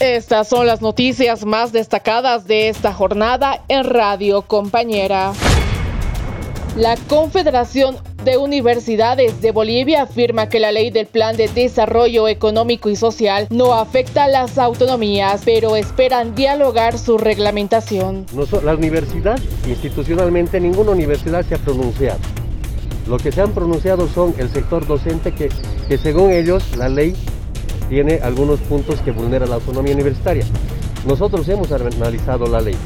Estas son las noticias más destacadas de esta jornada en Radio Compañera. La Confederación de Universidades de Bolivia afirma que la ley del Plan de Desarrollo Económico y Social no afecta a las autonomías, pero esperan dialogar su reglamentación. La universidad, institucionalmente, ninguna universidad se ha pronunciado. Lo que se han pronunciado son el sector docente que, que según ellos la ley tiene algunos puntos que vulnera la autonomía universitaria. Nosotros hemos analizado la ley,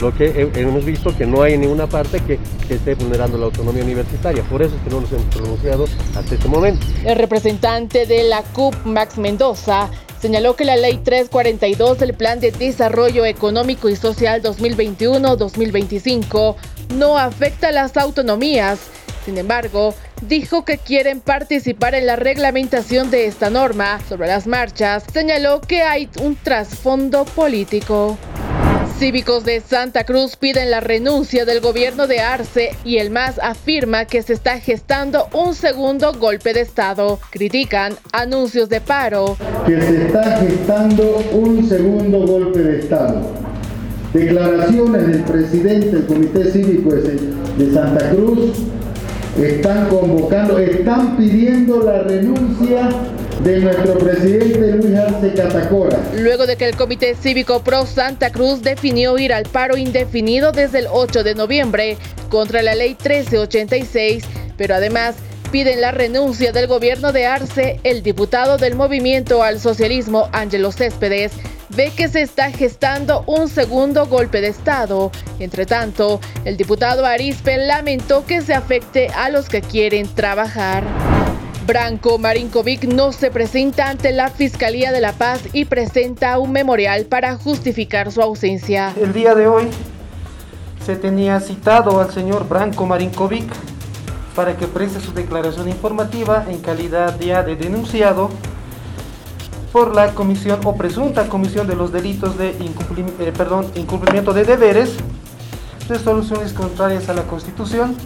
lo que hemos visto que no hay ninguna parte que, que, esté vulnerando la autonomía universitaria. Por eso es que no nos hemos pronunciado hasta este momento. El representante de la CUP, Max Mendoza, señaló que la Ley 342 del Plan de Desarrollo Económico y Social 2021-2025 no afecta a las autonomías sin embargo, dijo que quieren participar en la reglamentación de esta norma sobre las marchas. Señaló que hay un trasfondo político. Cívicos de Santa Cruz piden la renuncia del gobierno de Arce y el MAS afirma que se está gestando un segundo golpe de Estado. Critican anuncios de paro. Que se está gestando un segundo golpe de Estado. Declaraciones del presidente del Comité Cívico de Santa Cruz están convocando, están pidiendo la renuncia de nuestro presidente Luis Arce Catacora. Luego de que el Comité Cívico Pro Santa Cruz definió ir al paro indefinido desde el 8 de noviembre contra la ley 1386, pero además piden la renuncia del gobierno de Arce, el diputado del Movimiento al Socialismo, Ángelo Céspedes, ve que se está gestando un segundo golpe de Estado. Entre tanto, el diputado Arispe lamentó que se afecte a los que quieren trabajar. Branco Marinkovic no se presenta ante la Fiscalía de la Paz y presenta un memorial para justificar su ausencia. El día de hoy se tenía citado al señor Branco Marinkovic para que preste su declaración informativa en calidad de denunciado por la comisión o presunta comisión de los delitos de eh, perdón, incumplimiento de deberes de soluciones contrarias a la Constitución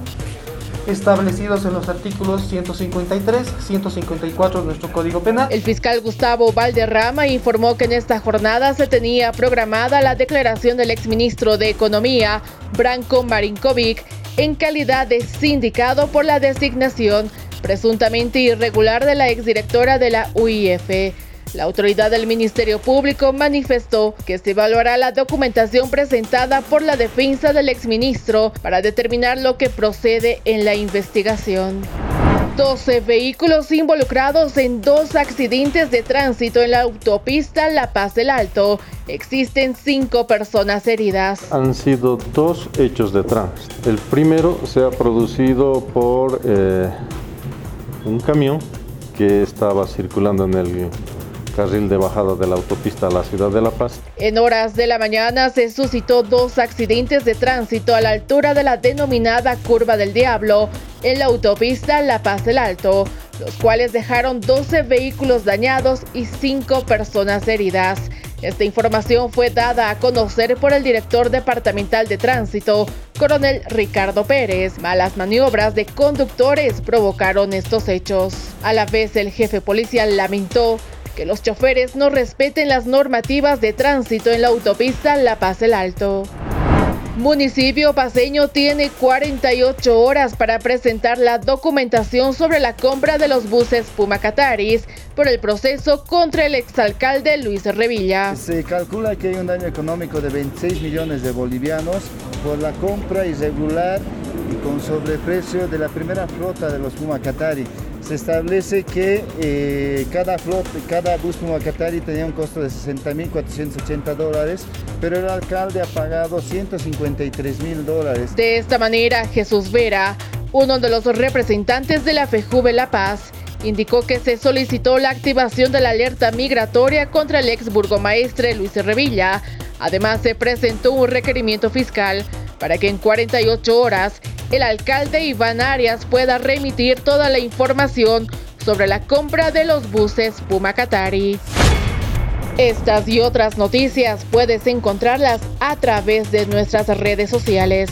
establecidos en los artículos 153, 154 de nuestro Código Penal. El fiscal Gustavo Valderrama informó que en esta jornada se tenía programada la declaración del exministro de Economía, Branko Marinkovic, en calidad de sindicado por la designación presuntamente irregular de la exdirectora de la UIF. La autoridad del Ministerio Público manifestó que se evaluará la documentación presentada por la defensa del exministro para determinar lo que procede en la investigación. 12 vehículos involucrados en dos accidentes de tránsito en la autopista La Paz del Alto. Existen cinco personas heridas. Han sido dos hechos de tránsito. El primero se ha producido por eh, un camión que estaba circulando en el carril de bajada de la autopista a la ciudad de La Paz. En horas de la mañana se suscitó dos accidentes de tránsito a la altura de la denominada Curva del Diablo en la autopista La Paz del Alto, los cuales dejaron 12 vehículos dañados y 5 personas heridas. Esta información fue dada a conocer por el director departamental de tránsito, coronel Ricardo Pérez. Malas maniobras de conductores provocaron estos hechos. A la vez, el jefe policial lamentó que los choferes no respeten las normativas de tránsito en la autopista La Paz del Alto. Municipio paseño tiene 48 horas para presentar la documentación sobre la compra de los buses Puma Cataris por el proceso contra el exalcalde Luis Revilla. Se calcula que hay un daño económico de 26 millones de bolivianos por la compra irregular y con sobreprecio de la primera flota de los Puma Catari se establece que eh, cada, flot, cada bus Qatari tenía un costo de 60.480 dólares, pero el alcalde ha pagado 153.000 dólares. De esta manera, Jesús Vera, uno de los representantes de la FEJUVE La Paz, indicó que se solicitó la activación de la alerta migratoria contra el ex burgomaestre Luis Revilla. Además, se presentó un requerimiento fiscal para que en 48 horas el alcalde Iván Arias pueda remitir toda la información sobre la compra de los buses Puma Qatari. Estas y otras noticias puedes encontrarlas a través de nuestras redes sociales.